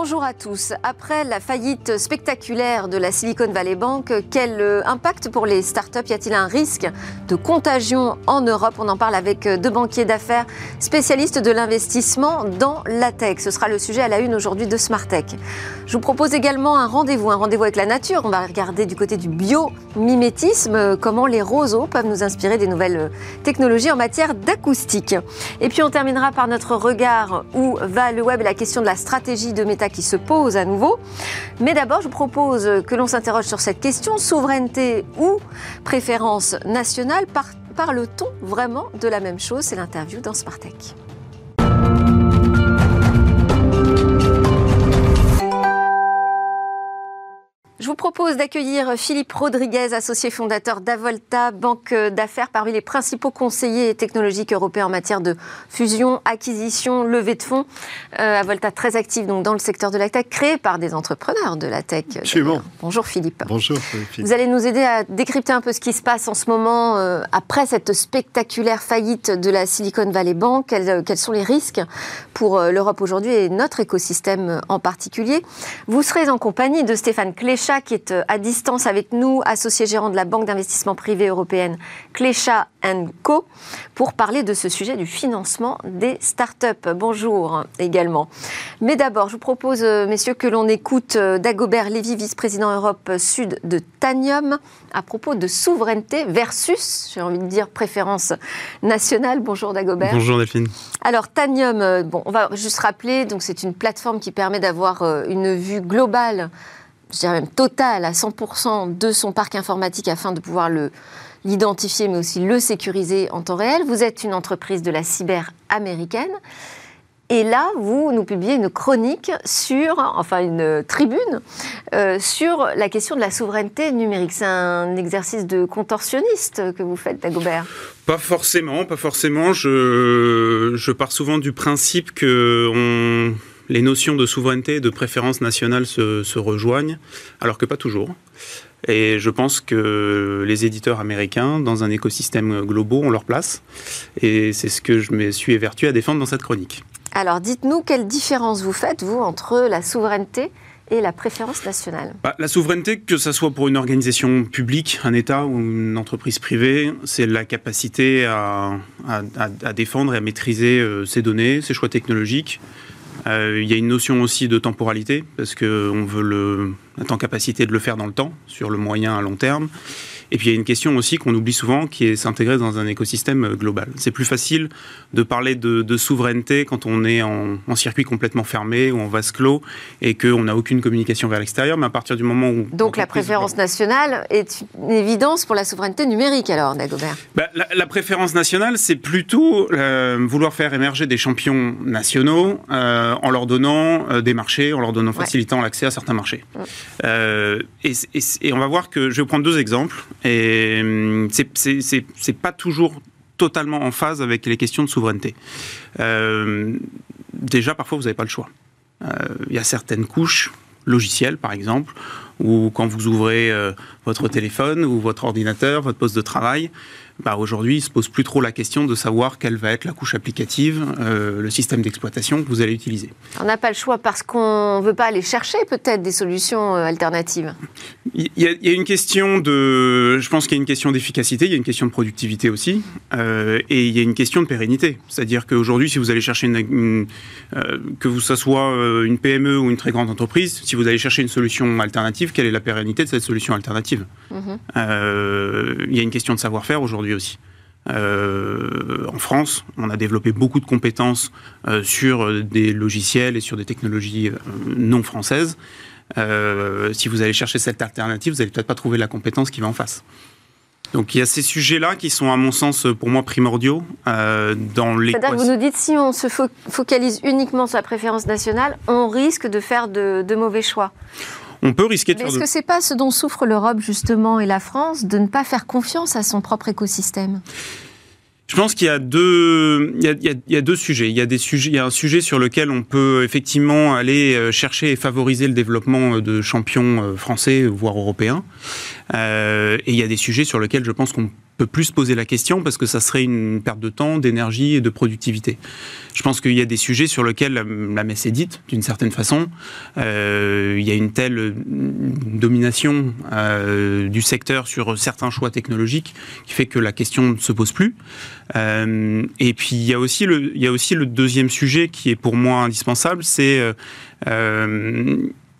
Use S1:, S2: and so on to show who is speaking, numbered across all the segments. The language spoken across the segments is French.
S1: Bonjour à tous. Après la faillite spectaculaire de la Silicon Valley Bank, quel euh, impact pour les startups? Y a-t-il un risque de contagion en Europe? On en parle avec euh, deux banquiers d'affaires spécialistes de l'investissement dans la tech. Ce sera le sujet à la une aujourd'hui de Smartech. Je vous propose également un rendez-vous, un rendez-vous avec la nature. On va regarder du côté du biomimétisme, euh, comment les roseaux peuvent nous inspirer des nouvelles technologies en matière d'acoustique. Et puis on terminera par notre regard où va le web et la question de la stratégie de se pose à nouveau. Mais d'abord, je propose que l'on s'interroge sur cette question, souveraineté ou préférence nationale. Parle-t-on vraiment de la même chose? C'est l'interview dans Smartech. Je vous propose d'accueillir Philippe Rodriguez, associé fondateur d'Avolta, banque d'affaires parmi les principaux conseillers technologiques européens en matière de fusion, acquisition, levée de fonds. Euh, Avolta très actif donc dans le secteur de la tech, créé par des entrepreneurs de la tech.
S2: Absolument.
S1: Bonjour Philippe.
S2: Bonjour
S1: Philippe. Vous allez nous aider à décrypter un peu ce qui se passe en ce moment euh, après cette spectaculaire faillite de la Silicon Valley Bank. Quels, quels sont les risques pour euh, l'Europe aujourd'hui et notre écosystème en particulier? Vous serez en compagnie de Stéphane Cléchat qui est euh, à distance avec nous, associé gérant de la Banque d'investissement privé européenne Clécha Co, pour parler de ce sujet du financement des startups. Bonjour également. Mais d'abord, je vous propose, euh, messieurs, que l'on écoute euh, Dagobert Lévy, vice-président Europe Sud de Tanium, à propos de souveraineté versus, j'ai envie de dire, préférence nationale. Bonjour Dagobert.
S3: Bonjour Delphine.
S1: Alors Tanium, bon, on va juste rappeler, donc c'est une plateforme qui permet d'avoir une vue globale je dirais même total à 100% de son parc informatique afin de pouvoir le l'identifier, mais aussi le sécuriser en temps réel. Vous êtes une entreprise de la cyber américaine. Et là, vous nous publiez une chronique sur, enfin une tribune, euh, sur la question de la souveraineté numérique. C'est un exercice de contorsionniste que vous faites, Dagobert
S3: Pas forcément, pas forcément. Je, je pars souvent du principe que on les notions de souveraineté et de préférence nationale se, rejoignent, alors que pas toujours. Et je pense que les éditeurs américains, dans un écosystème global, ont leur place. Et c'est ce que je me suis évertué à défendre dans cette chronique.
S1: Alors dites-nous quelle différence vous faites, vous, entre la souveraineté et la préférence nationale?
S3: Bah, La souveraineté, que ce soit pour une organisation publique, un État ou une entreprise privée, c'est la capacité à, défendre et à maîtriser euh, ses données, ses choix technologiques, euh, il y a une notion aussi de temporalité, parce qu'on veut le, être en capacité de le faire dans le temps, sur le moyen à long terme. Et puis il y a une question aussi qu'on oublie souvent, qui est s'intégrer dans un écosystème euh, global. C'est plus facile de parler de, souveraineté quand on est en, circuit complètement fermé ou en vase clos et qu'on n'a aucune communication vers l'extérieur, mais à partir du moment où...
S1: Donc la préférence nationale est une évidence pour la souveraineté numérique alors, Dagobert
S3: bah, la, préférence nationale, c'est plutôt euh, vouloir faire émerger des champions nationaux euh, en leur donnant des marchés, en leur donnant, facilitant l'accès à certains marchés. Et, et on va voir que, je vais prendre deux exemples. Et hum, c'est pas toujours totalement en phase avec les questions de souveraineté. Euh, déjà, parfois, vous n'avez pas le choix. Euh, il y a certaines couches logicielles, par exemple, où quand vous ouvrez euh, votre téléphone ou votre ordinateur, votre poste de travail, bah aujourd'hui, il se pose plus trop la question de savoir quelle va être la couche applicative, euh, le système d'exploitation que vous allez utiliser.
S1: On n'a pas le choix parce qu'on ne veut pas aller chercher peut-être des solutions euh, alternatives.
S3: Il y, a, une question de, je pense qu'il y a une question d'efficacité, il y a une question de productivité aussi, euh, et il y a une question de pérennité. C'est-à-dire qu'aujourd'hui, si vous allez chercher une, que vous, ça soit une PME ou une très grande entreprise, si vous allez chercher une solution alternative, quelle est la pérennité de cette solution alternative? Mhm. Il y a une question de savoir-faire aujourd'hui aussi. Euh, en France, on a développé beaucoup de compétences euh, sur des logiciels et sur des technologies euh, non françaises. si vous allez chercher cette alternative, vous n'allez peut-être pas trouver la compétence qui va en face. Donc il y a ces sujets-là qui sont, à mon sens, pour moi, primordiaux dans les.
S1: C'est-à-dire que vous nous dites, si on se focalise uniquement sur la préférence nationale, on risque de faire de mauvais choix
S3: on peut risquer de
S1: Mais Est-ce que c'est pas ce dont souffre l'Europe justement et la France de ne pas faire confiance à son propre écosystème?
S3: Je pense qu'il y a deux, il y a, deux sujets. Il y a des sujets, il y a un sujet sur lequel on peut effectivement aller euh, chercher et favoriser le développement euh, de champions euh, français voire européens. Et il y a des sujets sur lesquels je pense qu'on peut plus se poser la question parce que ça serait une perte de temps, d'énergie et de productivité. Je pense qu'il y a des sujets sur lesquels la, messe est dite, d'une certaine façon. Euh, il y a une telle domination euh, du secteur sur certains choix technologiques qui fait que la question ne se pose plus. Euh, et puis il y, a aussi le, il y a aussi le deuxième sujet qui est pour moi indispensable, c'est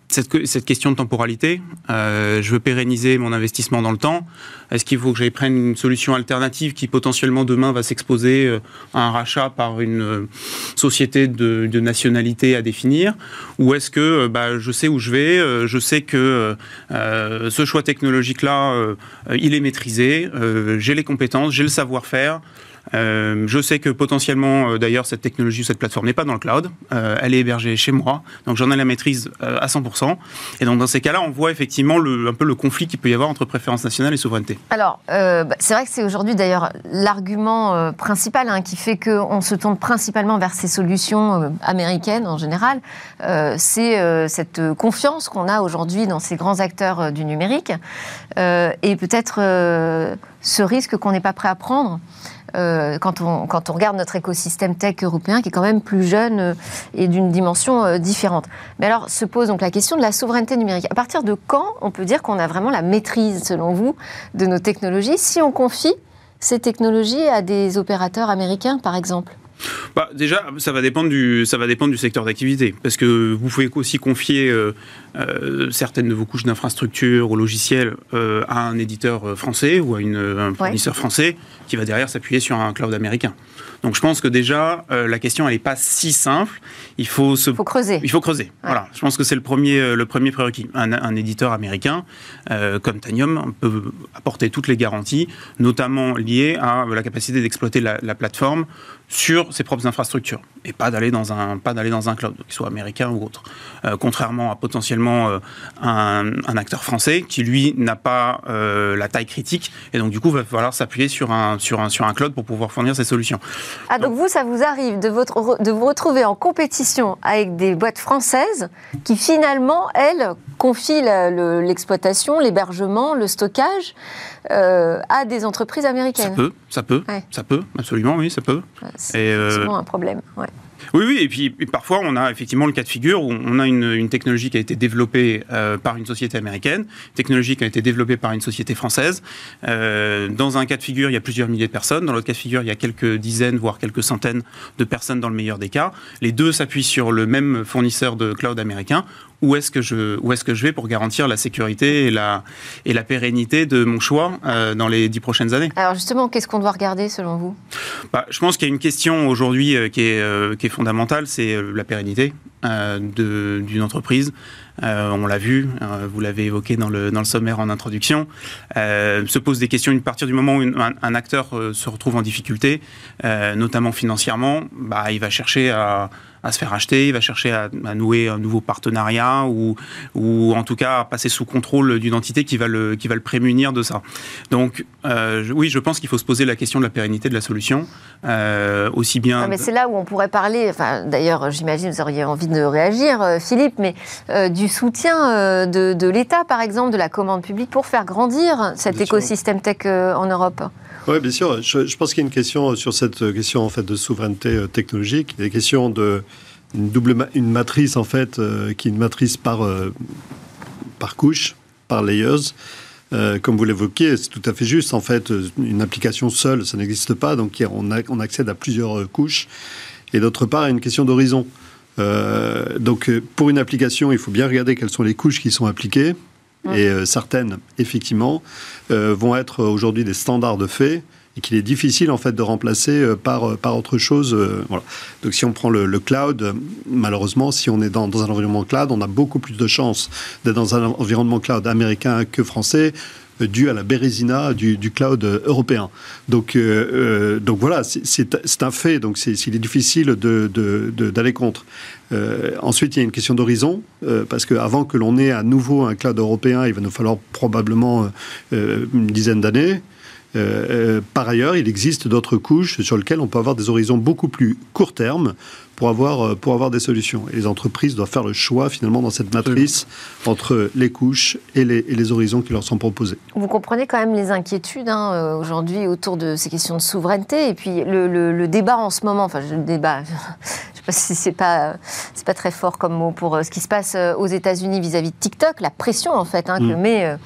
S3: cette, cette, question de temporalité, euh, je veux pérenniser mon investissement dans le temps. Est-ce qu'il faut que j'aille prendre une solution alternative qui potentiellement demain va s'exposer euh, à un rachat par une euh, société de, de nationalité à définir? Ou est-ce que bah, je sais où je vais, je sais que euh, ce choix technologique-là, il est maîtrisé, j'ai les compétences, j'ai le savoir-faire, euh, je sais que potentiellement, euh, d'ailleurs, cette technologie, cette plateforme n'est pas dans le cloud. Euh, elle est hébergée chez moi, donc j'en ai la maîtrise à 100%. Et donc dans ces cas-là, on voit effectivement un peu le conflit qu'il peut y avoir entre préférence nationale et souveraineté.
S1: Alors, bah, c'est vrai que c'est aujourd'hui d'ailleurs l'argument principal hein, qui fait qu'on se tourne principalement vers ces solutions américaines en général. c'est cette confiance qu'on a aujourd'hui dans ces grands acteurs du numérique et peut-être ce risque qu'on n'est pas prêt à prendre. Euh, quand, on, quand on regarde notre écosystème tech européen, qui est quand même plus jeune euh, et d'une dimension euh, différente. Mais alors se pose donc la question de la souveraineté numérique. À partir de quand on peut dire qu'on a vraiment la maîtrise, selon vous, de nos technologies, si on confie ces technologies à des opérateurs américains, par exemple?
S3: Bah, déjà, ça va dépendre du, ça va dépendre du secteur d'activité, parce que vous pouvez aussi confier euh, euh, certaines de vos couches d'infrastructure ou logiciels euh, à un éditeur français ou à une, un fournisseur français qui va derrière s'appuyer sur un cloud américain. Donc je pense que déjà la question elle n'est pas si simple. Il faut se,
S1: faut creuser.
S3: Il faut creuser. Voilà. Je pense que c'est le premier, le premier prérequis. Un, un éditeur américain comme Tanium peut apporter toutes les garanties, notamment liées à la capacité d'exploiter la, la plateforme sur ses propres infrastructures et pas d'aller dans un pas d'aller dans un cloud, qu'il soit américain ou autre. Euh, contrairement à potentiellement euh, un, acteur français qui lui n'a pas euh, la taille critique et donc du coup va falloir s'appuyer sur un sur un sur un cloud pour pouvoir fournir ses solutions.
S1: Ah donc, vous ça vous arrive de votre de vous retrouver en compétition avec des boîtes françaises qui finalement elles confient l'exploitation, l'hébergement, le stockage euh, à des entreprises américaines.
S3: Ça peut, ça peut, ça peut, absolument, oui, ça peut.
S1: C'est euh, un problème. Ouais.
S3: Oui, oui, et puis parfois on a effectivement le cas de figure où on a une, technologie qui a été développée euh, par une société américaine, technologie qui a été développée par une société française. Euh, dans un cas de figure, il y a plusieurs milliers de personnes. Dans l'autre cas de figure, il y a quelques dizaines, voire quelques centaines de personnes dans le meilleur des cas. Les deux s'appuient sur le même fournisseur de cloud américain où est-ce que je où est-ce que je vais pour garantir la sécurité et la et la pérennité de mon choix euh, dans les dix prochaines années?
S1: Alors justement, qu'est-ce qu'on doit regarder selon vous?
S3: Bah, Je pense qu'il y a une question aujourd'hui euh, qui est euh, qui est fondamentale, c'est la pérennité d'une entreprise. on l'a vu, vous l'avez évoqué dans le, dans le sommaire en introduction, se pose des questions à partir du moment où un, un, acteur se retrouve en difficulté, notamment financièrement, bah, il va chercher à, à se faire acheter, il va chercher à, nouer un nouveau partenariat ou, ou en tout cas à passer sous contrôle d'une entité qui va, le, qui va le prémunir de ça. Donc euh, oui, je pense qu'il faut se poser la question de la pérennité de la solution, euh, aussi bien...
S1: mais c'est là où on pourrait parler, enfin, d'ailleurs j'imagine vous auriez envie de réagir euh, Philippe, mais du soutien de, de l'État par exemple, de la commande publique pour faire grandir cet écosystème tech en Europe.
S2: Oui, bien sûr. Je, pense qu'il y a une question sur cette question en fait de souveraineté euh, technologique. Des questions de une double une matrice en fait euh, qui est une matrice par euh, par couche, par layers. comme vous l'évoquiez, c'est tout à fait juste. En fait, une application seule, ça n'existe pas. Donc, on, accède à plusieurs couches. Et d'autre part, une question d'horizon. donc, pour une application, il faut bien regarder quelles sont les couches qui sont appliquées. Et euh, certaines, effectivement, euh, vont être aujourd'hui des standards de fait et qu'il est difficile en fait de remplacer euh, par, par autre chose. Donc si on prend le, cloud, malheureusement, si on est dans, un environnement cloud, on a beaucoup plus de chances d'être dans un environnement cloud américain que français dû à la bérésina du, cloud européen. Donc, donc voilà, c'est un fait. Donc, il est difficile d'aller contre. Euh, ensuite, il y a une question d'horizon, euh, parce qu'avant que l'on ait à nouveau un cloud européen, il va nous falloir probablement euh, une dizaine d'années. par ailleurs, il existe d'autres couches sur lesquelles on peut avoir des horizons beaucoup plus court terme pour avoir, euh, pour avoir des solutions. Et les entreprises doivent faire le choix finalement dans cette matrice entre les couches et les, et les, horizons qui leur sont proposés.
S1: Vous comprenez quand même les inquiétudes hein, euh, aujourd'hui autour de ces questions de souveraineté et puis le, le, débat en ce moment, enfin le débat, je ne sais pas si c'est pas, c'est pas très fort comme mot pour euh, ce qui se passe aux États-Unis vis-à-vis de TikTok, la pression en fait hein, que mm. met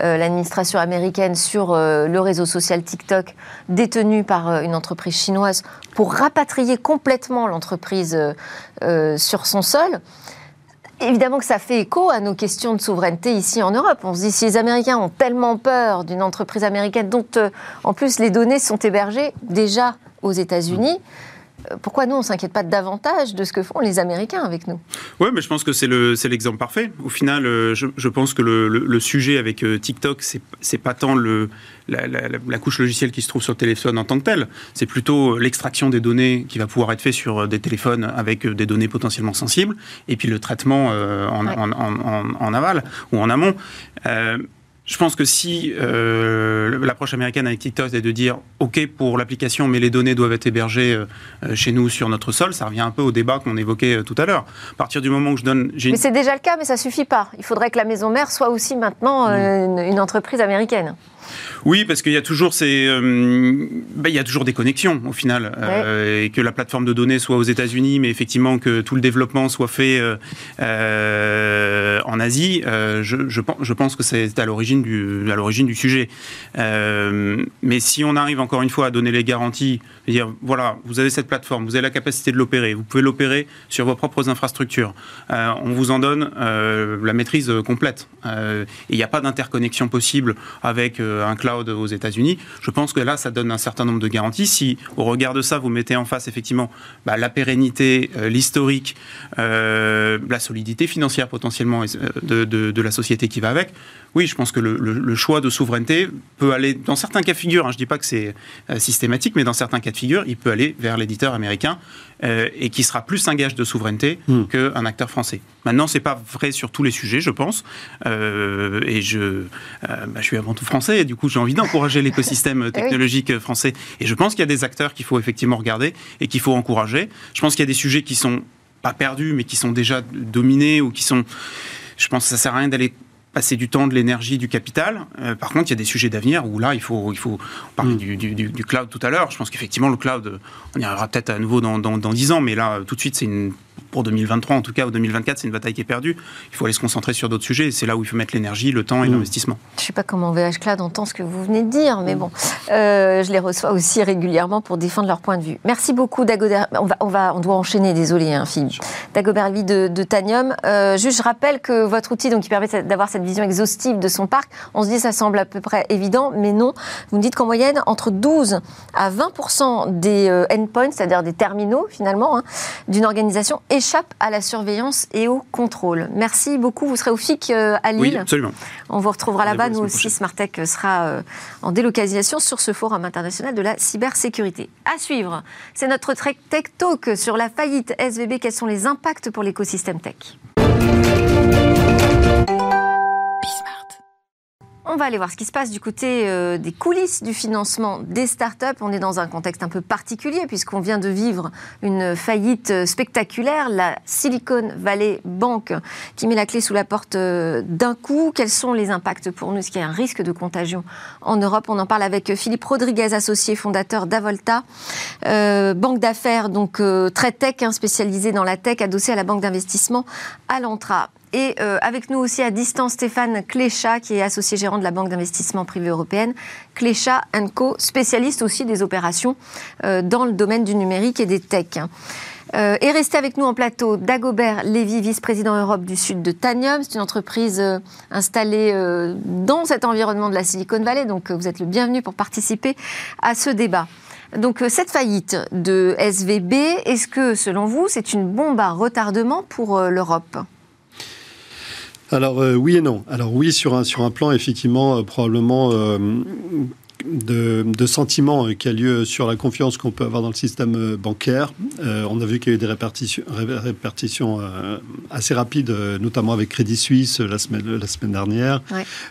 S1: l'administration américaine sur le réseau social TikTok détenu par une entreprise chinoise pour rapatrier complètement l'entreprise euh, euh, sur son sol. Évidemment que ça fait écho à nos questions de souveraineté ici en Europe. On se dit, si les Américains ont tellement peur d'une entreprise américaine dont, euh, en plus, les données sont hébergées déjà aux États-Unis, pourquoi nous, on ne s'inquiète pas davantage de ce que font les Américains avec nous?
S3: Oui, mais je pense que c'est l'exemple parfait. Au final, je, pense que le, sujet avec TikTok, c'est pas tant le, la, couche logicielle qui se trouve sur le téléphone en tant que telle. C'est plutôt l'extraction des données qui va pouvoir être fait sur des téléphones avec des données potentiellement sensibles, et puis le traitement euh, en, aval ou en amont. Euh, je pense que si euh, l'approche américaine avec TikTok est de dire OK pour l'application, mais les données doivent être hébergées chez nous sur notre sol, ça revient un peu au débat qu'on évoquait tout à l'heure. À partir du moment où je donne.
S1: Mais c'est déjà le cas, mais ça suffit pas. Il faudrait que la maison mère soit aussi maintenant mm. une entreprise américaine.
S3: Oui, parce qu'il y a toujours ces, euh, ben, il y a toujours des connexions au final, euh, et que la plateforme de données soit aux États-Unis, mais effectivement que tout le développement soit fait euh, en Asie. Je, je, pense que c'est à l'origine du, à l'origine du sujet. mais si on arrive encore une fois à donner les garanties, dire voilà, vous avez cette plateforme, vous avez la capacité de l'opérer, vous pouvez l'opérer sur vos propres infrastructures. on vous en donne la maîtrise complète. et il n'y a pas d'interconnexion possible avec un cloud aux États-Unis. Je pense que là, ça donne un certain nombre de garanties. Si, au regard de ça, vous mettez en face effectivement bah, la pérennité, euh, l'historique, euh, la solidité financière potentiellement euh, de, la société qui va avec, oui, je pense que le, choix de souveraineté peut aller, dans certains cas de figure, hein, je ne dis pas que c'est systématique, mais dans certains cas de figure, il peut aller vers l'éditeur américain et qui sera plus un gage de souveraineté hmm. qu'un acteur français. Maintenant, ce n'est pas vrai sur tous les sujets, je pense. et je, bah, je suis avant tout français, et du coup, j'ai envie d'encourager l'écosystème technologique français. Et je pense qu'il y a des acteurs qu'il faut effectivement regarder et qu'il faut encourager. Je pense qu'il y a des sujets qui sont pas perdus, mais qui sont déjà dominés ou qui sont. Je pense que ça sert à rien d'aller passer du temps, de l'énergie, du capital. Euh, par contre, il y a des sujets d'avenir où là, il faut, il faut parler mm. du, du, cloud tout à l'heure. Je pense qu'effectivement, le cloud, on y arrivera peut-être à nouveau dans, dans, dans 10 ans, mais là, tout de suite, c'est une pour 2023 en tout cas, ou 2024, c'est une bataille qui est perdue. Il faut aller se concentrer sur d'autres sujets. C'est là où il faut mettre l'énergie, le temps et mmh. l'investissement.
S1: Je ne sais pas comment VH Cloud entend ce que vous venez de dire, mais mmh. bon, euh, je les reçois aussi régulièrement pour défendre leur point de vue. Merci beaucoup, Dagobert. On, va, on, va, on doit enchaîner, désolé, hein, Philippe. Dagobert de, de Tanium. Euh, juste, je rappelle que votre outil, donc, qui permet d'avoir cette vision exhaustive de son parc, on se dit ça semble à peu près évident, mais non. Vous me dites qu'en moyenne, entre 12 à 20% des euh, endpoints, c'est-à-dire des terminaux finalement, hein, d'une organisation échappent à la surveillance et au contrôle. Merci beaucoup. Vous serez au FIC euh, à Lille.
S3: Oui, absolument.
S1: On vous retrouvera là-bas. Nous aussi, Smartech sera euh, en délocalisation sur ce forum international de la cybersécurité. À suivre, c'est notre Tech Talk sur la faillite SVB. Quels sont les impacts pour l'écosystème tech? On va aller voir ce qui se passe du côté euh, des coulisses du financement des startups. On est dans un contexte un peu particulier puisqu'on vient de vivre une faillite euh, spectaculaire, la Silicon Valley Bank qui met la clé sous la porte euh, d'un coup. Quels sont les impacts pour nous? Est-ce qu'il y a un risque de contagion en Europe? On en parle avec Philippe Rodriguez, associé fondateur d'Avolta, banque d'affaires donc très tech, hein, spécialisée dans la tech, adossée à la banque d'investissement Alantra. Et euh, avec nous aussi à distance Stéphane Cléchat, qui est associé gérant de la Banque d'investissement privée européenne. Cléchat Co, spécialiste aussi des opérations euh, dans le domaine du numérique et des techs. Euh, et restez avec nous en plateau Dagobert Lévy, vice-président Europe du Sud de Tanium. C'est une entreprise installée dans cet environnement de la Silicon Valley, donc vous êtes le bienvenu pour participer à ce débat. Donc cette faillite de SVB, est-ce que selon vous c'est une bombe à retardement pour l'Europe?
S2: Alors euh, oui et non. Alors oui sur un sur un plan effectivement euh, probablement euh, de, sentiment qui a lieu sur la confiance qu'on peut avoir dans le système bancaire. on a vu qu'il y a eu des répartitions, répartitions assez rapides, notamment avec Crédit Suisse la semaine, la semaine dernière.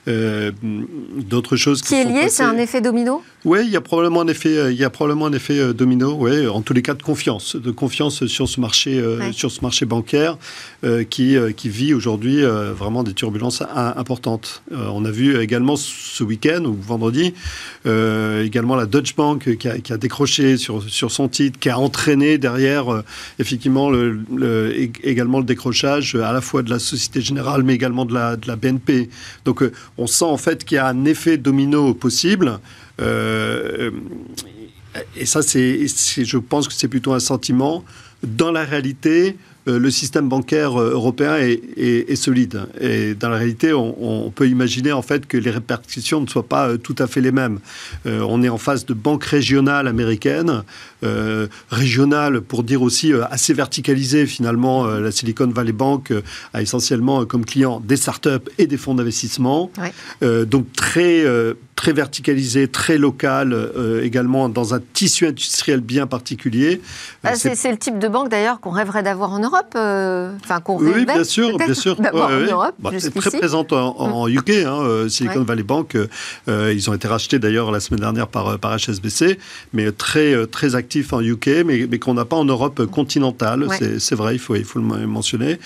S2: D'autres choses
S1: qui, qui est lié, c'est un effet domino?
S2: Oui, il y a probablement un effet, il y a probablement un effet domino. Oui, en tous les cas de confiance, de confiance sur ce marché, sur ce marché bancaire qui, qui vit aujourd'hui vraiment des turbulences importantes. on a vu également ce week-end ou vendredi, euh, également la Deutsche Bank qui a, décroché sur, sur, son titre, qui a entraîné derrière euh, effectivement le, également le décrochage à la fois de la Société Générale mais également de la, BNP. Donc euh, on sent en fait qu'il y a un effet domino possible. et ça, c'est, je pense que c'est plutôt un sentiment. Dans la réalité, euh, le système bancaire euh, européen est, solide. Et dans la réalité, on, peut imaginer en fait que les répercussions ne soient pas euh, tout à fait les mêmes. on est en face de banques régionales américaines, régionales pour dire aussi assez verticalisées finalement. la Silicon Valley Bank a essentiellement comme client des startups et des fonds d'investissement. donc très très verticalisé, très local, euh, également dans un tissu industriel bien particulier.
S1: Euh, ah, c'est le type de banque d'ailleurs qu'on rêverait d'avoir en Europe, euh, enfin qu'on
S2: Oui, bien sûr, bien sûr. en Europe. Bah, c'est très présente en, UK, mm. hein, Silicon Valley Bank. ils ont été rachetés d'ailleurs la semaine dernière par, par HSBC, mais très très actifs en UK, mais, mais qu'on n'a pas en Europe continentale. C'est vrai, il faut il faut le mentionner.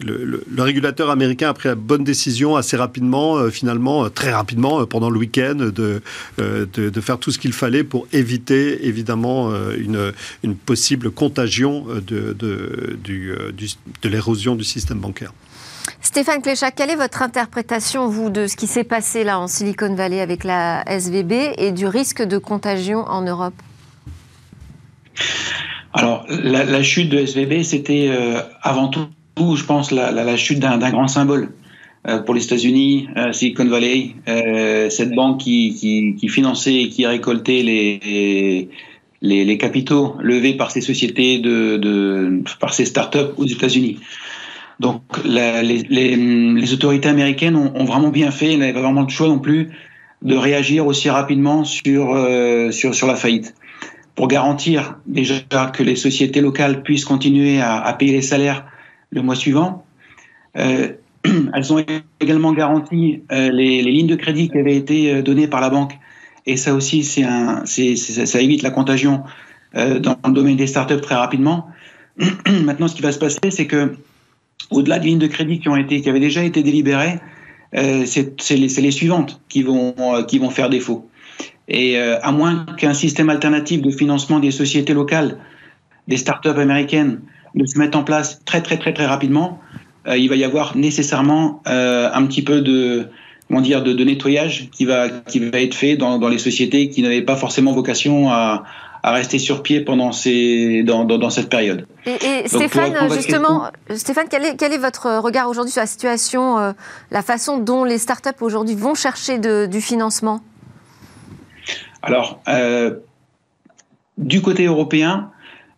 S2: Le, le, régulateur américain a pris la bonne décision assez rapidement, finalement, très rapidement euh, pendant le week-end de, euh, de, de, faire tout ce qu'il fallait pour éviter évidemment euh, une, une possible contagion de, de, du, de l'érosion du système bancaire.
S1: Stéphane Cléchat, quelle est votre interprétation, vous, de ce qui s'est passé là en Silicon Valley avec la SVB et du risque de contagion en Europe?
S4: Alors, la, chute de SVB, c'était avant tout, je pense, la, chute d'un grand symbole. Euh, pour les États-Unis, euh, Silicon Valley, euh, cette banque qui, qui, finançait et qui récoltait les, les, capitaux levés par ces sociétés, de, par ces startups aux États-Unis. Donc les, autorités américaines ont, vraiment bien fait, n'avaient pas vraiment le choix non plus de réagir aussi rapidement sur, sur, la faillite. Pour garantir déjà que les sociétés locales puissent continuer à payer les salaires le mois suivant, euh, elles ont également garanti euh, les, lignes de crédit qui avaient été euh, données par la banque. Et ça aussi, c'est ça évite la contagion dans le domaine des startups très rapidement. Maintenant, ce qui va se passer, c'est que au-delà des lignes de crédit qui ont été, qui avaient déjà été délibérées, c'est les, les, suivantes qui vont, qui vont faire défaut. Et à moins qu'un système alternatif de financement des sociétés locales, des startups américaines, ne se mette en place très très très très rapidement, euh, il va y avoir nécessairement euh, un petit peu de comment dire de, nettoyage qui va qui va être fait dans, dans les sociétés qui n'avaient pas forcément vocation à, à rester sur pied pendant ces, dans, dans, cette période.
S1: Et, Stéphane, justement, Stéphane, quel est, quel est, votre regard aujourd'hui sur la situation, euh, la façon dont les startups aujourd'hui vont chercher de, du financement?
S4: Alors, du côté européen,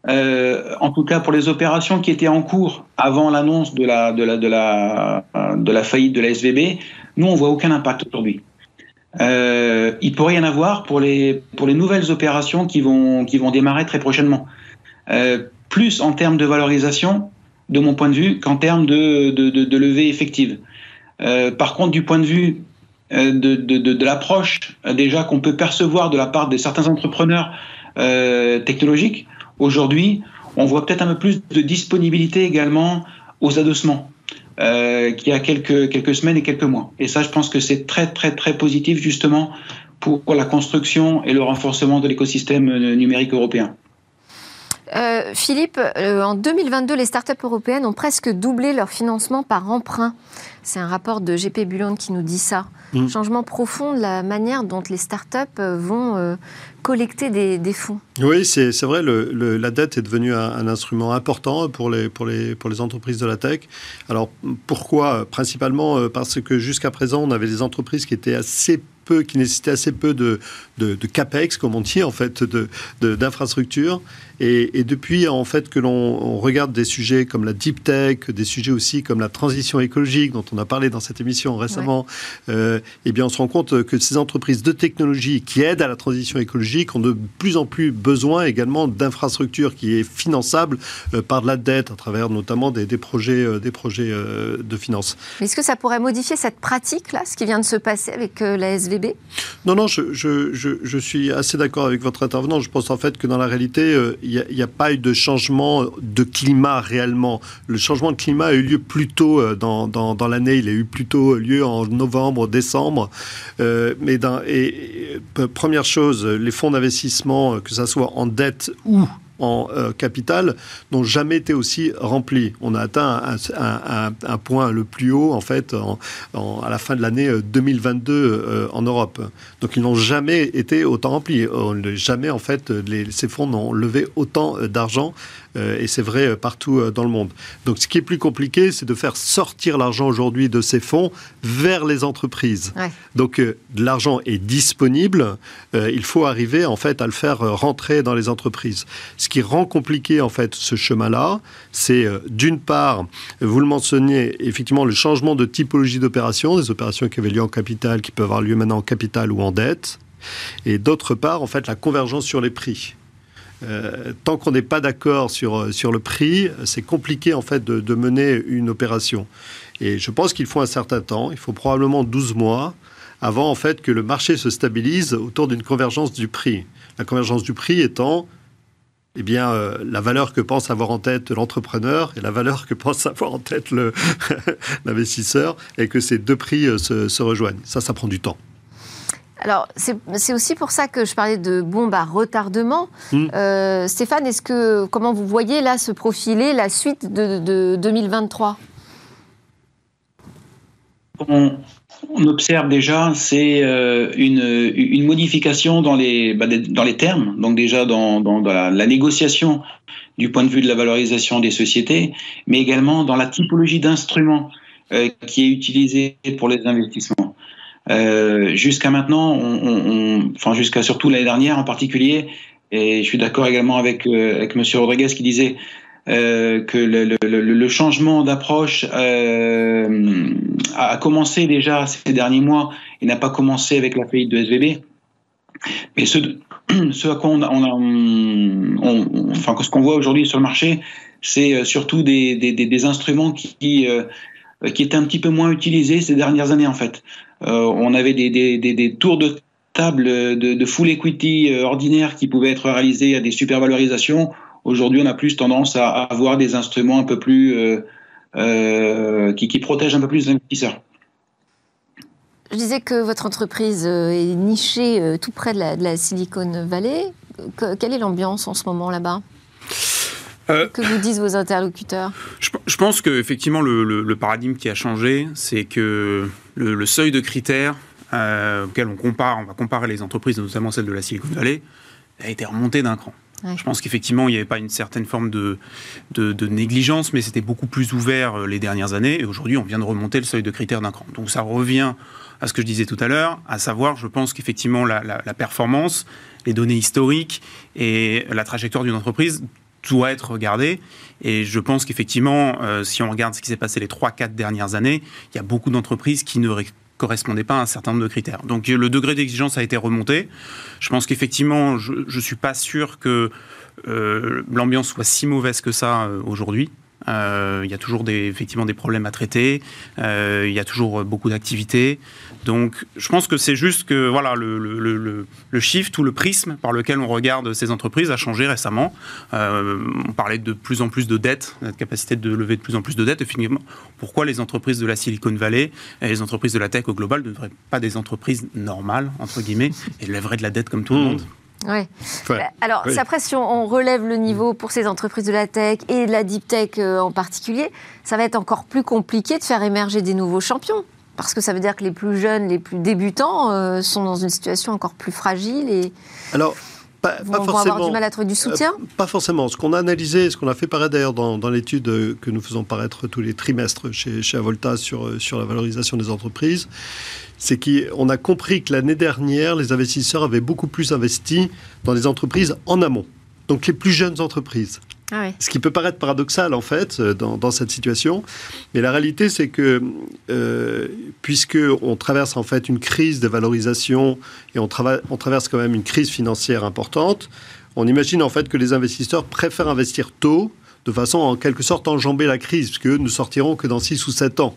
S4: euh, en tout cas pour les opérations qui étaient en cours avant l'annonce de la, la faillite de la SVB, nous, on voit aucun impact aujourd'hui. Euh, il pourrait y en avoir pour les, pour les nouvelles opérations qui vont, démarrer très prochainement. Euh, plus en termes de valorisation, de mon point de vue, qu'en termes de, levée effective. Euh, par contre, du point de vue euh, de l'approche déjà qu'on peut percevoir de la part de certains entrepreneurs technologiques, Aujourd'hui, on voit peut-être un peu plus de disponibilité également aux adossements. Euh, qu'il y a quelques, semaines et quelques mois. Et ça, je pense que c'est très, très, très positif justement pour la construction et le renforcement de l'écosystème euh, numérique européen.
S1: Euh, Philippe, euh, en 2022, les startups européennes ont presque doublé leur financement par emprunt. C'est un rapport de GP Bullon qui nous dit ça. Mmh. Changement profond de la manière dont les startups vont collecter des, fonds.
S2: Oui, c'est vrai, le, la dette est devenue un, instrument important pour les, pour, les, pour les entreprises de la tech. Alors pourquoi? Principalement euh, parce que jusqu'à présent, on avait des entreprises qui étaient assez peu, qui nécessitaient assez peu de, de, de capex, comme on dit en fait, d'infrastructures. Et, depuis, en fait, que l'on regarde des sujets comme la deep tech, des sujets aussi comme la transition écologique, dont on a parlé dans cette émission récemment, euh, eh bien, on se rend compte que ces entreprises de technologie qui aident à la transition écologique ont de plus en plus besoin également d'infrastructures qui est finançable euh, par de la dette, à travers notamment des, projets, euh, des projets de finance.
S1: Est-ce que ça pourrait modifier cette pratique-là, ce qui vient de se passer avec la SVB
S2: Non, non, je, je, je, suis assez d'accord avec votre intervenant. Je pense en fait que dans la réalité, il n'y a, pas eu de changement de climat réellement. Le changement de climat a eu lieu plus tôt dans, dans, dans l'année. Il a eu plutôt lieu en novembre, décembre. Euh, mais et, première chose, les fonds d'investissement, que ce soit en dette ou en euh, capital n'ont jamais été aussi remplis. On a atteint un, point le plus haut en fait à la fin de l'année 2022 euh, en Europe. Donc ils n'ont jamais été autant remplis. jamais en fait ces fonds n'ont levé autant d'argent euh, et c'est vrai euh, partout euh, dans le monde. Donc ce qui est plus compliqué, c'est de faire sortir l'argent aujourd'hui de ces fonds vers les entreprises. Donc l'argent est disponible, il faut arriver en fait à le faire rentrer dans les entreprises. Ce qui rend compliqué en fait ce chemin-là, c'est d'une part, vous le mentionniez, effectivement le changement de typologie d'opération, des opérations qui avaient lieu en capital, qui peuvent avoir lieu maintenant en capital ou en dette, et d'autre part, en fait, la convergence sur les prix. Euh, tant qu'on n'est pas d'accord sur, euh, sur le prix, c'est compliqué en fait de, mener une opération. Et je pense qu'il faut un certain temps, il faut probablement 12 mois avant en fait que le marché se stabilise autour d'une convergence du prix. La convergence du prix étant eh bien, euh, la valeur que pense avoir en tête l'entrepreneur et la valeur que pense avoir en tête l'investisseur, et que ces deux prix se, se rejoignent. Ça, ça prend du temps.
S1: Alors, c'est aussi pour ça que je parlais de bombe à retardement. Hmm. Euh, Stéphane, est-ce que comment vous voyez là se profiler la suite de, 2023
S4: on, observe déjà, c'est euh, une, modification dans les, bah, dans les termes, donc déjà dans, la, négociation du point de vue de la valorisation des sociétés, mais également dans la typologie d'instruments euh, qui est utilisée pour les investissements. Euh, jusqu'à maintenant, enfin jusqu'à surtout l'année dernière en particulier, et je suis d'accord également avec euh, Monsieur Rodriguez qui disait euh, que le, changement d'approche euh, a commencé déjà ces derniers mois et n'a pas commencé avec la faillite de SVB. Mais ce, à quoi on, enfin ce qu'on voit aujourd'hui sur le marché, c'est surtout des, instruments qui, qui étaient un petit peu moins utilisés ces dernières années en fait. Euh, on avait des, tours de table de, full equity euh, ordinaire qui pouvaient être réalisés à des supervalorisations. Aujourd'hui, on a plus tendance à avoir des instruments un peu plus euh, qui, protègent un peu plus les investisseurs.
S1: Je disais que votre entreprise est nichée tout près de la, Silicon Valley. quelle est l'ambiance en ce moment là-bas? Que vous disent vos interlocuteurs
S3: je, pense qu'effectivement, le, le, paradigme qui a changé, c'est que le, seuil de critères euh, auquel on compare, on va comparer les entreprises, notamment celles de la Silicon Valley, a été remonté d'un cran. Je pense qu'effectivement, il n'y avait pas une certaine forme de, de, négligence, mais c'était beaucoup plus ouvert euh, les dernières années. Et aujourd'hui, on vient de remonter le seuil de critères d'un cran. Donc ça revient à ce que je disais tout à l'heure, à savoir, je pense qu'effectivement, la, la, performance, les données historiques et la trajectoire d'une entreprise doit être regardée. Et je pense qu'effectivement, euh, si on regarde ce qui s'est passé les 3-4 dernières années, il y a beaucoup d'entreprises qui ne correspondaient pas à un certain nombre de critères. Donc le degré d'exigence a été remonté. Je pense qu'effectivement, je ne suis pas sûr que euh, l'ambiance soit si mauvaise que ça euh, aujourd'hui. Il y a toujours des, effectivement des problèmes à traiter, il y a toujours beaucoup d'activités. Donc, je pense que c'est juste que voilà, le, le, le, shift ou le prisme par lequel on regarde ces entreprises a changé récemment. Euh, on parlait de plus en plus de dettes, la capacité de lever de plus en plus de dettes. Et finalement, pourquoi les entreprises de la Silicon Valley et les entreprises de la tech au global ne devraient pas des entreprises normales, entre guillemets, et lèveraient de la dette comme tout le mmh. monde?
S1: Oui. Alors, après, si on relève le niveau pour ces entreprises de la tech et de la deep tech euh, en particulier, ça va être encore plus compliqué de faire émerger des nouveaux champions. Parce que ça veut dire que les plus jeunes, les plus débutants euh, sont dans une situation encore plus fragile et
S2: Alors, pas,
S1: vont, forcément, avoir du mal à trouver du soutien
S2: euh, Pas forcément. Ce qu'on a analysé, ce qu'on a fait paraître d'ailleurs dans, l'étude que nous faisons paraître tous les trimestres chez, chez Avolta sur, sur la valorisation des entreprises, c'est qu'on a compris que l'année dernière, les investisseurs avaient beaucoup plus investi dans les entreprises en amont donc les plus jeunes entreprises. Ah Ce qui peut paraître paradoxal en fait euh, dans, cette situation, mais la réalité c'est que euh, puisque on traverse en fait une crise de valorisation et on, on traverse quand même une crise financière importante, on imagine en fait que les investisseurs préfèrent investir tôt de façon en quelque sorte enjamber la crise, puisque nous sortirons que dans 6 ou 7 ans.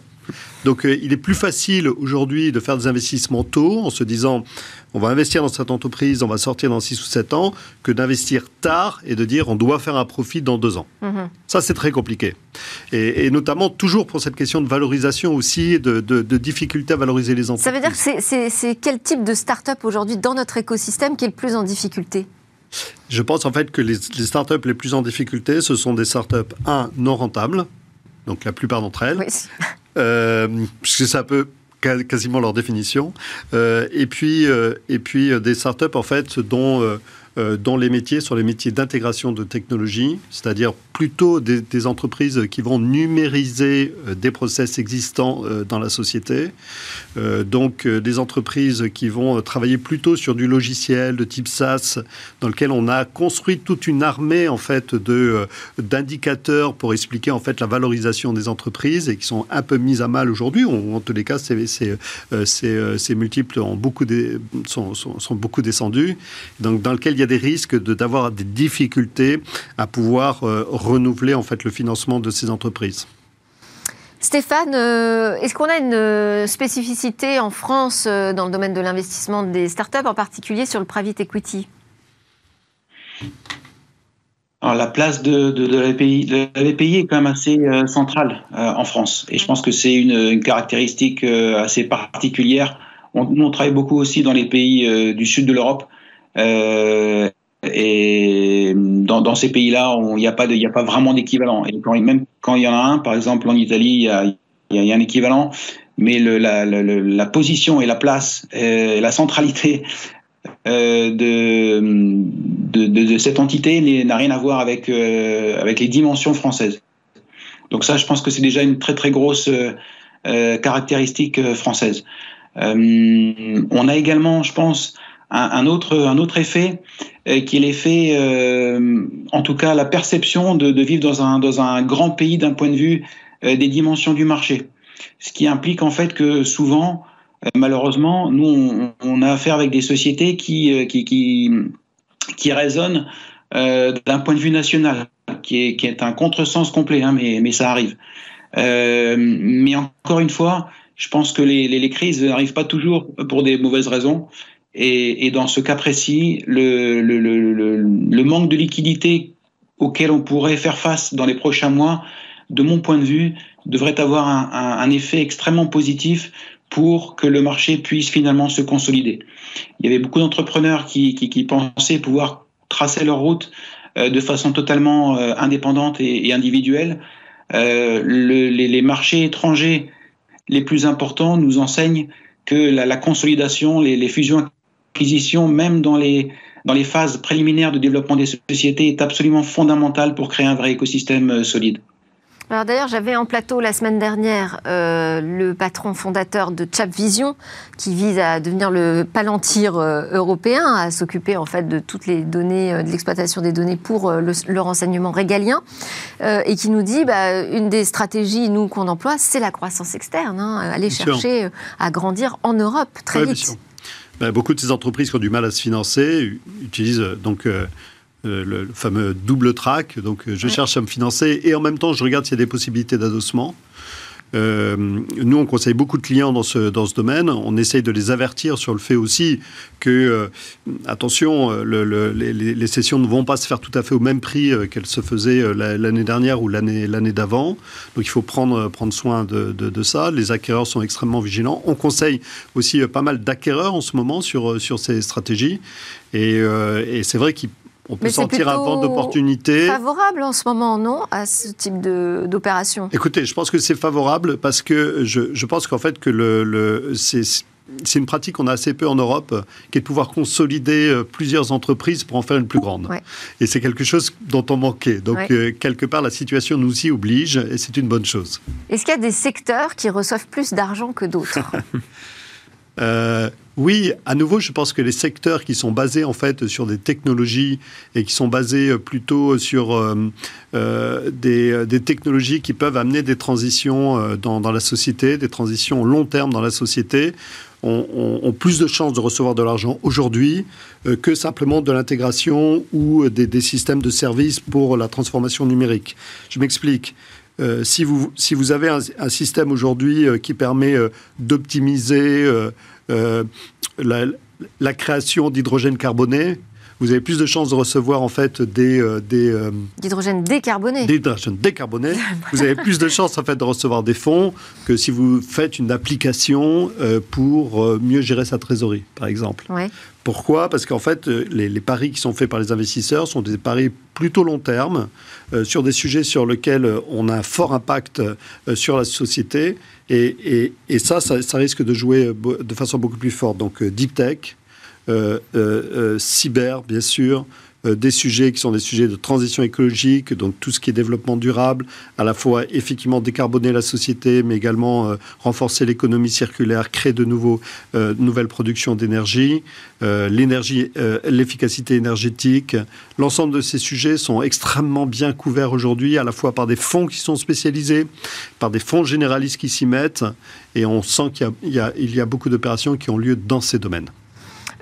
S2: Donc euh, il est plus facile aujourd'hui de faire des investissements tôt en se disant on va investir dans cette entreprise, on va sortir dans 6 ou 7 ans, que d'investir tard et de dire on doit faire un profit dans 2 ans. Mhm. Ça, c'est très compliqué. Et, notamment toujours pour cette question de valorisation aussi, de, difficulté à valoriser les entreprises.
S1: Ça veut dire que c'est quel type de start-up aujourd'hui dans notre écosystème qui est le plus en difficulté?
S2: Je pense en fait que les, les startups les plus en difficulté, ce sont des startups, un, non rentables, donc la plupart d'entre elles. Oui euh, puisque c'est un peu quasiment leur définition. Euh, et puis, euh, et puis euh, des startups en fait dont euh, dans les métiers sont les métiers d'intégration de technologie, c'est-à-dire plutôt des, entreprises qui vont numériser euh, des process existants euh, dans la société. donc des entreprises qui vont travailler plutôt sur du logiciel de type SaaS, dans lequel on a construit toute une armée en fait de d'indicateurs pour expliquer en fait la valorisation des entreprises et qui sont un peu mises à mal aujourd'hui. En tous les cas, ces, multiples ont beaucoup sont, sont, sont, beaucoup descendus. Donc dans lequel il y a des risques d'avoir des difficultés à pouvoir euh, renouveler en fait le financement de ces entreprises.
S1: Stéphane, euh, est-ce qu'on a une euh, spécificité en France dans le domaine de l'investissement des startups, en particulier sur le private equity?
S4: Alors, la place de, de, la BPI, est quand même assez centrale en France. Et je pense que c'est une, caractéristique assez particulière. On, nous, on travaille beaucoup aussi dans les pays du sud de l'Europe, et dans, ces pays-là, il n'y a, pas vraiment d'équivalent. Et quand, même quand il y en a un, par exemple en Italie, il y a, un équivalent, mais la, position et la place, et la centralité euh, de, cette entité n'a rien à voir avec, euh, les dimensions françaises. Donc ça, je pense que c'est déjà une très très grosse euh, caractéristique française. on a également, je pense, un, autre, effet euh, qui est l'effet, euh, en tout cas la perception de, vivre dans un, grand pays d'un point de vue euh, des dimensions du marché. Ce qui implique en fait que souvent, malheureusement, nous, on, a affaire avec des sociétés qui, qui, qui, qui raisonnent d'un point de vue national, qui est, qui est un contresens complet, hein, mais, ça arrive. mais encore une fois, je pense que les crises n'arrivent pas toujours pour des mauvaises raisons. Et, et, dans ce cas précis, le, le, le, le, manque de liquidité auquel on pourrait faire face dans les prochains mois, de mon point de vue, devrait avoir un, un, effet extrêmement positif pour que le marché puisse finalement se consolider. Il y avait beaucoup d'entrepreneurs qui, qui, qui, pensaient pouvoir tracer leur route euh, de façon totalement euh, indépendante et, et individuelle. Euh, les, les marchés étrangers les plus importants nous enseignent que la, la consolidation, les, les fusions l'acquisition, même dans les, dans les phases préliminaires de développement des sociétés, est absolument fondamentale pour créer un vrai écosystème euh, solide.
S1: Alors d'ailleurs, j'avais en plateau la semaine dernière euh, le patron fondateur de ChapVision, qui vise à devenir le palantir euh, européen, à s'occuper en fait de toutes les données, de l'exploitation des données pour le, renseignement régalien, et qui nous dit bah, une des stratégies nous qu'on emploie, c'est la croissance externe, hein, aller chercher à grandir en Europe très vite.
S2: Ben, beaucoup de ces entreprises qui ont du mal à se financer utilisent euh, donc euh, euh, le, fameux double track. Donc, je cherche à me financer et en même temps, je regarde s'il y a des possibilités d'adossement. Euh, nous, on conseille beaucoup de clients dans ce, dans ce domaine. On essaye de les avertir sur le fait aussi que, euh, attention, le, les, sessions ne vont pas se faire tout à fait au même prix euh, qu'elles se faisaient l'année dernière ou l'année d'avant. Donc il faut prendre, prendre soin de, de, ça. Les acquéreurs sont extrêmement vigilants. On conseille aussi pas mal d'acquéreurs en ce moment sur, sur ces stratégies. Et, et c'est vrai qu'ils on peut sentir un vent d'opportunité.
S1: favorable en ce moment, non, à ce type d'opération?
S2: Écoutez, je pense que c'est favorable parce que je, je pense qu'en fait que le, le c'est c'est une pratique qu'on a assez peu en Europe, qui est de pouvoir consolider euh, plusieurs entreprises pour en faire une plus grande. Et c'est quelque chose dont on manquait. Donc, euh, quelque part, la situation nous y oblige et c'est une bonne chose.
S1: Est-ce qu'il y a des secteurs qui reçoivent plus d'argent que d'autres?
S2: oui, à nouveau, je pense que les secteurs qui sont basés en fait sur des technologies et qui sont basés plutôt sur des, technologies qui peuvent amener des transitions dans, la société, des transitions long terme dans la société, ont, plus de chances de recevoir de l'argent aujourd'hui euh, que simplement de l'intégration ou des, systèmes de services pour la transformation numérique. Je m'explique. Euh, si, vous, si vous avez un, système aujourd'hui euh, qui permet d'optimiser la, la, création d'hydrogène carboné, vous avez plus de chances de recevoir en fait des...
S1: Euh, des euh, D'hydrogène décarboné.
S2: D'hydrogène décarboné. vous avez plus de chances en fait de recevoir des fonds que si vous faites une application euh, pour mieux gérer sa trésorerie, par exemple. Pourquoi? Parce qu'en fait, les, paris qui sont faits par les investisseurs sont des paris plutôt long terme sur des sujets sur lesquels on a un fort impact sur la société. Et, ça, ça, ça, risque de jouer de façon beaucoup plus forte. Donc, deep tech, euh, euh, euh, cyber, bien sûr, des sujets qui sont des sujets de transition écologique, donc tout ce qui est développement durable, à la fois effectivement décarboner la société, mais également renforcer l'économie circulaire, créer de nouveaux, nouvelles productions d'énergie, l'énergie, l'efficacité énergétique. L'ensemble de ces sujets sont extrêmement bien couverts aujourd'hui, à la fois par des fonds qui sont spécialisés, par des fonds généralistes qui s'y mettent, et on sent qu'il y a beaucoup d'opérations qui ont lieu dans ces domaines.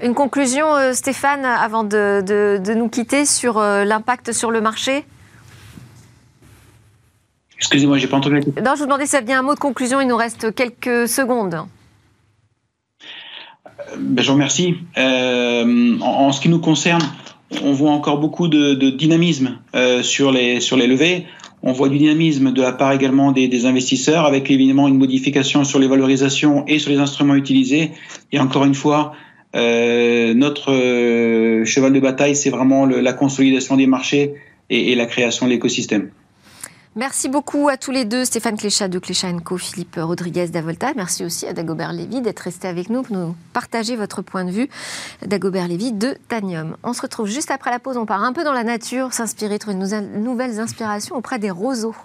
S1: Une conclusion, euh, Stéphane, avant de, nous quitter sur euh, l'impact sur le marché?
S4: Excusez-moi, j'ai pas entendu.
S1: Non, je vous demandais si ça bien un mot de conclusion. Il nous reste quelques secondes.
S4: Euh, ben, je vous remercie. en, ce qui nous concerne, on voit encore beaucoup de, dynamisme sur, les, sur les levées. On voit du dynamisme de la part également des, des, investisseurs, avec évidemment une modification sur les valorisations et sur les instruments utilisés. Et encore une fois, euh, notre euh, cheval de bataille, c'est vraiment la consolidation des marchés et, la création de l'écosystème.
S1: Merci beaucoup à tous les deux, Stéphane Cléchat de Cléchat Co, Philippe Rodriguez d'Avolta. Merci aussi à Dagobert Lévy d'être resté avec nous pour nous partager votre point de vue. Dagobert Lévy de Tanium. On se retrouve juste après la pause. On part un peu dans la nature, s'inspirer, trouver de nouvelles inspirations auprès des roseaux.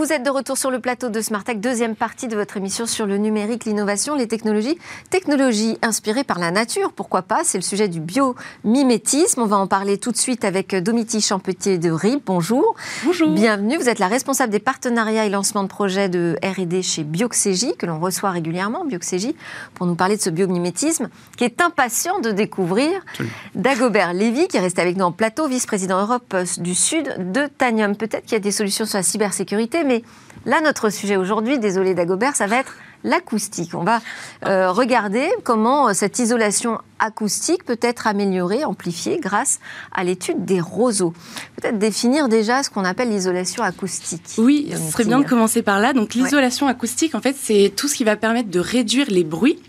S1: Vous êtes de retour sur le plateau de Smartech, deuxième partie de votre émission sur le numérique, l'innovation, les technologies. Technologies inspirées par la nature, pourquoi pas C'est le sujet du biomimétisme. On va en parler tout de suite avec Domiti Champetier de RIP. Bonjour.
S5: Bonjour.
S1: Bienvenue. Vous êtes la responsable des partenariats et lancements de projets de R&D chez Bioxégie, que l'on reçoit régulièrement, Bioxégie, pour nous parler de ce biomimétisme, qui est impatient de découvrir. Dagobert Lévy, qui est resté avec nous en plateau, vice-président Europe du Sud de Tanium. Peut-être qu'il y a des solutions sur la cybersécurité, mais là, notre sujet aujourd'hui, désolé Dagobert, ça va être l'acoustique. On va euh, regarder comment euh, cette isolation acoustique peut être améliorée, amplifiée grâce à l'étude des roseaux. Peut-être définir déjà ce qu'on appelle l'isolation acoustique.
S5: Oui, ce serait bien de commencer par là. Donc l'isolation acoustique, en fait, c'est tout ce qui va permettre de réduire les bruits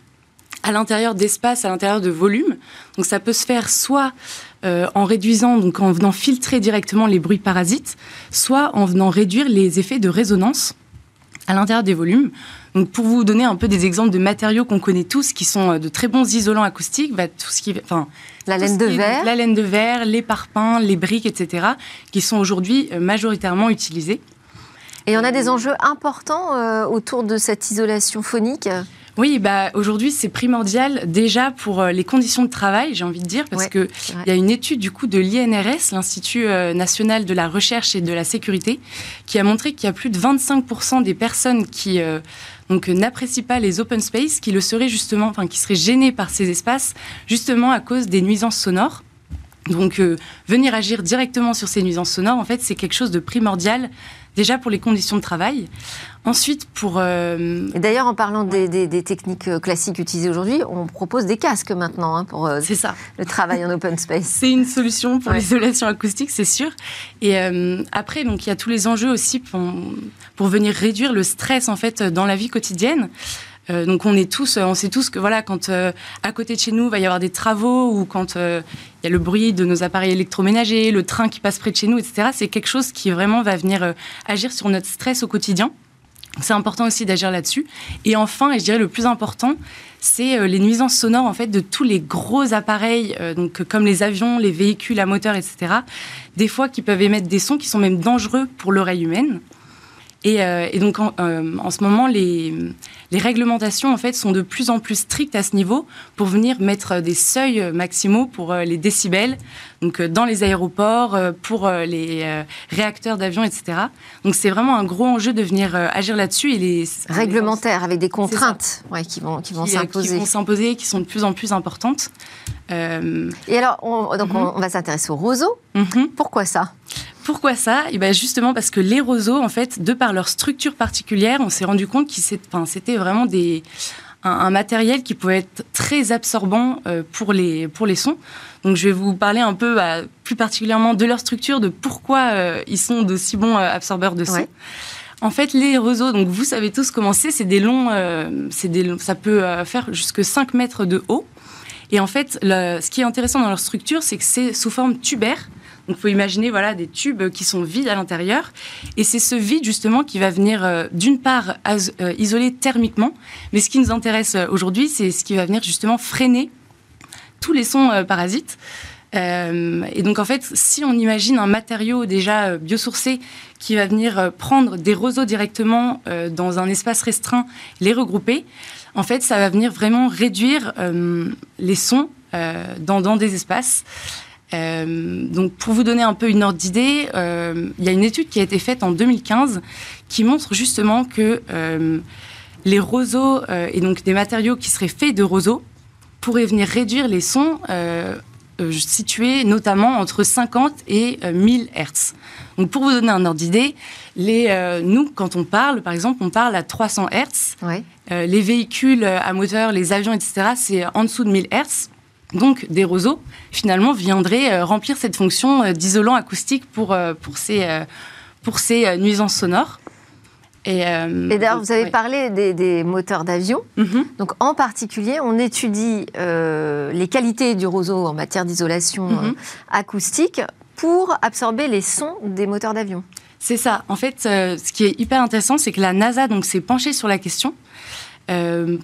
S5: à l'intérieur d'espace, à l'intérieur de volume. Donc ça peut se faire soit euh, en réduisant, donc en venant filtrer directement les bruits parasites, soit en venant réduire les effets de résonance à l'intérieur des volumes. Donc pour vous donner un peu des exemples de matériaux qu'on connaît tous, qui sont euh, de très bons isolants acoustiques, bah, tout ce qui, enfin,
S1: la laine de verre,
S5: la laine de verre, les parpaings, les briques, etc., qui sont aujourd'hui euh, majoritairement utilisés.
S1: Et on a des enjeux importants autour de cette isolation phonique?
S5: Oui, bah, aujourd'hui, c'est primordial déjà pour euh, les conditions de travail, j'ai envie de dire, parce qu'il y a une étude du coup de l'INRS, l'Institut euh, national de la recherche et de la sécurité, qui a montré qu'il y a plus de 25% des personnes qui euh, donc n'apprécient pas les open space, qui le seraient justement, enfin, qui seraient gênées par ces espaces, justement à cause des nuisances sonores. Donc, venir agir directement sur ces nuisances sonores, en fait, c'est quelque chose de primordial déjà pour les conditions de travail. Ensuite, pour...
S1: Euh, d'ailleurs, en parlant des, techniques euh, classiques utilisées aujourd'hui, on propose des casques maintenant hein, pour euh,
S5: ça.
S1: le travail en open space.
S5: C'est une solution pour l'isolation acoustique, c'est sûr. Et après, donc, il y a tous les enjeux aussi pour, pour venir réduire le stress en fait dans la vie quotidienne. Donc on est tous, on sait tous que voilà, quand à côté de chez nous va y avoir des travaux ou quand il y a le bruit de nos appareils électroménagers, le train qui passe près de chez nous, etc. C'est quelque chose qui vraiment va venir agir sur notre stress au quotidien. C'est important aussi d'agir là-dessus. Et enfin, et je dirais le plus important, c'est euh, les nuisances sonores en fait de tous les gros appareils, euh, donc comme les avions, les véhicules à moteur, etc. Des fois, qui peuvent émettre des sons qui sont même dangereux pour l'oreille humaine. Et, euh, donc en, ce moment, les, les, réglementations en fait sont de plus en plus strictes à ce niveau pour venir mettre des seuils maximaux pour les décibels donc euh, dans les aéroports, euh, pour euh, les réacteurs d'avions, etc. Donc c'est vraiment un gros enjeu de venir agir là-dessus. Et les
S1: réglementaires avec des contraintes qui vont qui vont s'imposer,
S5: qui vont s'imposer, qui sont de plus en plus importantes.
S1: Et alors, on, donc on, va s'intéresser aux roseaux. Mhm. Pourquoi ça?
S5: Pourquoi ça? Et eh ben Justement parce que les roseaux, en fait, de par leur structure particulière, on s'est rendu compte que c'était vraiment des, un, matériel qui pouvait être très absorbant pour, les, pour les sons. Donc je vais vous parler un peu bah, plus particulièrement de leur structure, de pourquoi euh, ils sont de si bons euh, absorbeurs de son. En fait, les roseaux, donc vous savez tous comment c'est, c'est des longs, euh, des, ça peut faire jusque 5 mètres de haut. Et en fait, ce qui est intéressant dans leur structure, c'est que c'est sous forme tubaire. Donc, faut imaginer voilà, des tubes qui sont vides à l'intérieur. Et c'est ce vide, justement, qui va venir, d'une part, isoler thermiquement. Mais ce qui nous intéresse aujourd'hui, c'est ce qui va venir, justement, freiner tous les sons euh, parasites. Euh, et donc en fait, si on imagine un matériau déjà euh, biosourcé qui va venir prendre des roseaux directement dans un espace restreint, les regrouper, en fait, ça va venir vraiment réduire les sons dans, des espaces. Donc pour vous donner un peu une ordre d'idée, il y a une étude qui a été faite en 2015 qui montre justement que les roseaux et donc des matériaux qui seraient faits de roseaux pourrait venir réduire les sons euh, euh, situés notamment entre 50 et 1000 euh, Hertz. Donc pour vous donner un ordre d'idée, nous, quand on parle, par exemple, on parle à 300 Hertz. les véhicules à moteur, les avions, etc., c'est en dessous de 1000 Hertz. Donc des roseaux, finalement, viendraient remplir cette fonction d'isolant acoustique pour, pour ces, pour ces nuisances sonores.
S1: Euh, et, d'ailleurs, vous avez parlé des, moteurs d'avion. Mhm. Donc, en particulier, on étudie euh, les qualités du roseau en matière d'isolation mhm. euh, acoustique pour absorber les sons des moteurs d'avion.
S5: C'est ça. En fait, ce qui est hyper intéressant, c'est que la NASA donc s'est penchée sur la question.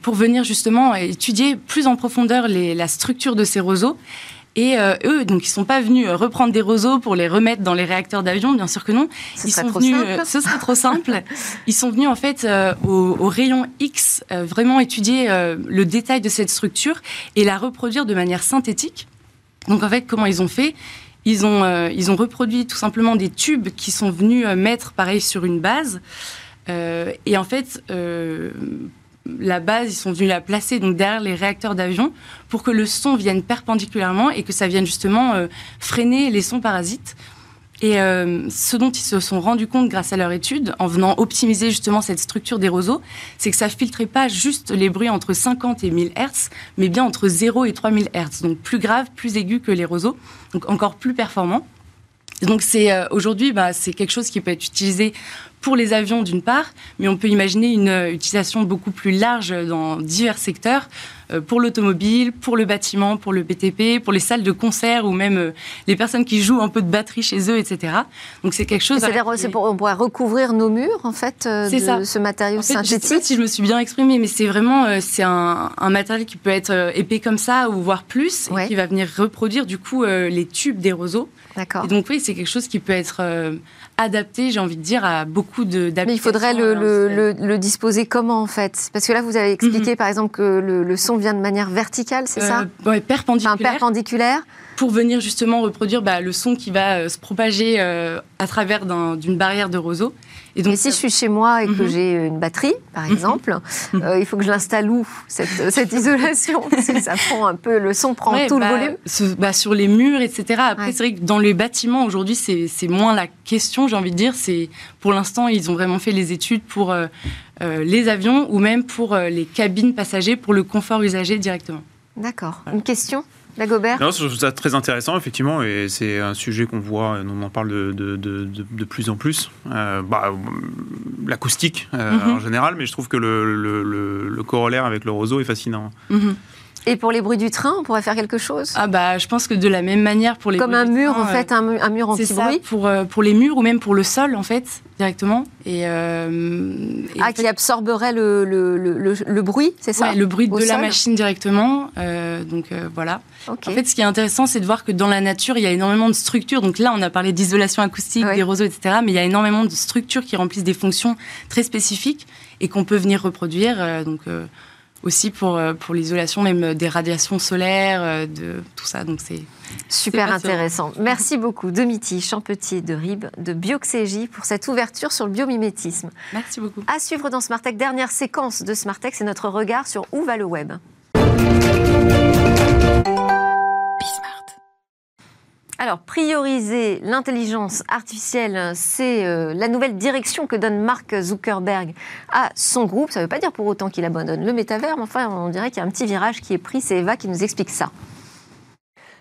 S5: Pour venir justement étudier plus en profondeur la structure de ces roseaux et euh, eux, donc, ils sont pas venus euh, reprendre des roseaux pour les remettre dans les réacteurs d'avion, bien sûr que non.
S1: Ce ils sont venus, euh,
S5: ce serait trop simple. ils sont venus en fait au, au, rayon X, vraiment étudier le détail de cette structure et la reproduire de manière synthétique. Donc en fait, comment ils ont fait? Ils ont, ils ont reproduit tout simplement des tubes qui sont venus mettre pareil sur une base. et en fait, la base, ils sont venus la placer donc derrière les réacteurs d'avion pour que le son vienne perpendiculairement et que ça vienne justement euh, freiner les sons parasites. Et euh, ce dont ils se sont rendus compte grâce à leur étude, en venant optimiser justement cette structure des roseaux, c'est que ça filtrait pas juste les bruits entre 50 et 1000 Hertz, mais bien entre 0 et 3000 Hertz. Donc plus grave, plus aigu que les roseaux, donc encore plus performant. Donc c'est euh, aujourd'hui, bah, c'est quelque chose qui peut être utilisé pour les avions d'une part, mais on peut imaginer une euh, utilisation beaucoup plus large dans divers secteurs, euh, pour l'automobile, pour le bâtiment, pour le BTP, pour les salles de concert ou même euh, les personnes qui jouent un peu de batterie chez eux, etc. Donc c'est quelque chose.
S1: C'est-à-dire, pour, on pourrait recouvrir nos murs en fait de ça. ce matériau synthétique. Je sais
S5: pas si je me suis bien exprimée, mais c'est vraiment c'est un, matériel qui peut être épais comme ça ou voire plus, et qui va venir reproduire du coup les tubes des roseaux.
S1: D'accord.
S5: Et donc oui, c'est quelque chose qui peut être adapté, j'ai envie de dire, à beaucoup de
S1: Mais il faudrait le, le, disposer comment, en fait? Parce que là, vous avez expliqué, mhm. par exemple, que le, son vient de manière verticale, c'est ça?
S5: Euh, Oui, perpendiculaire.
S1: perpendiculaire.
S5: Pour venir justement reproduire bah, le son qui va euh, se propager euh, à travers d'une barrière de roseau.
S1: Et donc, si je suis chez moi et que mhm. j'ai une batterie, par mhm. exemple, il faut que je l'installe où cette, cette isolation? Parce que ça prend un peu, le son prend tout le bah, volume.
S5: bah, sur les murs, etc. Après, c'est vrai que dans les bâtiments, aujourd'hui, c'est moins la question, j'ai envie de dire. C'est Pour l'instant, ils ont vraiment fait les études pour euh, euh, les avions ou même pour euh, les cabines passagers, pour le confort usager directement.
S1: D'accord. Une question? Dagobert
S3: Non, je trouve ça très intéressant, effectivement, et c'est un sujet qu'on voit, on en parle de, de, de, plus en plus. bah, L'acoustique mhm. en général, mais je trouve que le, le, le, corollaire avec le roseau est fascinant.
S5: Mhm.
S1: Et pour les bruits du train, on pourrait faire quelque chose
S5: Ah bah, je pense que de la même manière pour les
S1: Comme un mur, en fait, un, mur anti-bruit
S5: pour, pour les murs ou même pour le sol, en fait, directement. Et,
S1: ah, qui absorberait le, le, le, bruit, c'est ça
S5: Le bruit de la machine directement. donc voilà. En fait, ce qui est intéressant, c'est de voir que dans la nature, il y a énormément de structures. Donc là, on a parlé d'isolation acoustique, des roseaux, etc. Mais il y a énormément de structures qui remplissent des fonctions très spécifiques et qu'on peut venir reproduire. Euh, donc euh, aussi pour, euh, pour l'isolation même des radiations solaires, de tout ça. Donc c'est
S1: super intéressant. Merci beaucoup Domiti Champetier de RIB de Bioxégie pour cette ouverture sur le biomimétisme.
S5: Merci beaucoup.
S1: À suivre dans Smartech, dernière séquence de Smartech, c'est notre regard sur où va le web? Alors, prioriser l'intelligence artificielle, c'est euh, la nouvelle direction que donne Mark Zuckerberg à son groupe. Ça ne veut pas dire pour autant qu'il abandonne le métavers, mais enfin, on dirait qu'il y a un petit virage qui est pris. C'est Eva qui nous explique ça.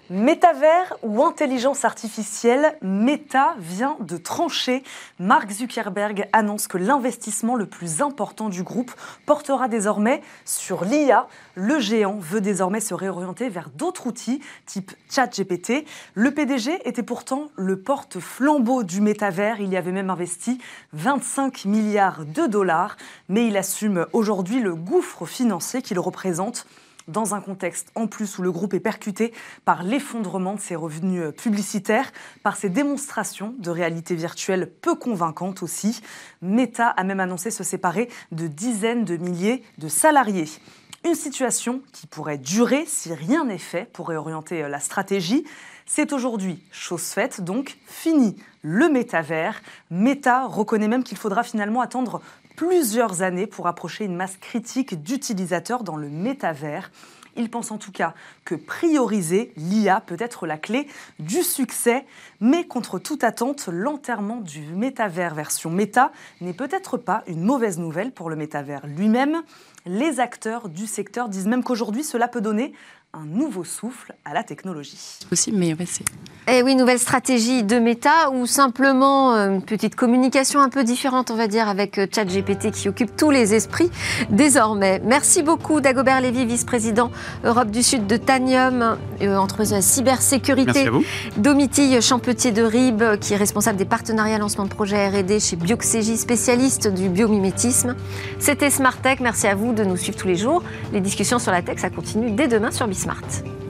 S6: Métavers ou intelligence artificielle, Meta vient de trancher. Mark Zuckerberg annonce que l'investissement le plus important du groupe portera désormais sur l'IA. Le géant veut désormais se réorienter vers d'autres outils type ChatGPT. Le PDG était pourtant le porte-flambeau du métavers. Il y avait même investi 25 milliards de dollars, mais il assume aujourd'hui le gouffre financier qu'il représente dans un contexte en plus où le groupe est percuté par l'effondrement de ses revenus euh, publicitaires, par ses démonstrations de réalité virtuelle peu convaincantes aussi. Meta a même annoncé se séparer de dizaines de milliers de salariés. Une situation qui pourrait durer si rien n'est fait pour réorienter euh, la stratégie. C'est aujourd'hui chose faite, donc fini le métavers. Meta reconnaît même qu'il faudra finalement attendre plusieurs années pour approcher une masse critique d'utilisateurs dans le métavers. Il pense en tout cas que prioriser l'IA peut être la clé du succès, mais contre toute attente, l'enterrement du métavers version méta n'est peut-être pas une mauvaise nouvelle pour le métavers lui-même. Les acteurs du secteur disent même qu'aujourd'hui, cela peut donner un nouveau souffle à la technologie.
S5: C'est possible, mais c'est...
S1: Eh oui, nouvelle stratégie de méta ou simplement euh, une petite communication un peu différente, on va dire, avec euh, ChatGPT qui occupe tous les esprits désormais. Merci beaucoup Dagobert Lévy, vice-président Europe du Sud de Tanium, euh, entreprise de la cybersécurité.
S3: Merci à vous.
S1: Domitille Champetier de RIB, qui est responsable des partenariats lancement de projets R&D chez Bioxégie, spécialiste du biomimétisme. C'était Smart Tech. Merci à vous de nous suivre tous les jours. Les discussions sur la tech, ça continue dès demain sur Bismart. Smart.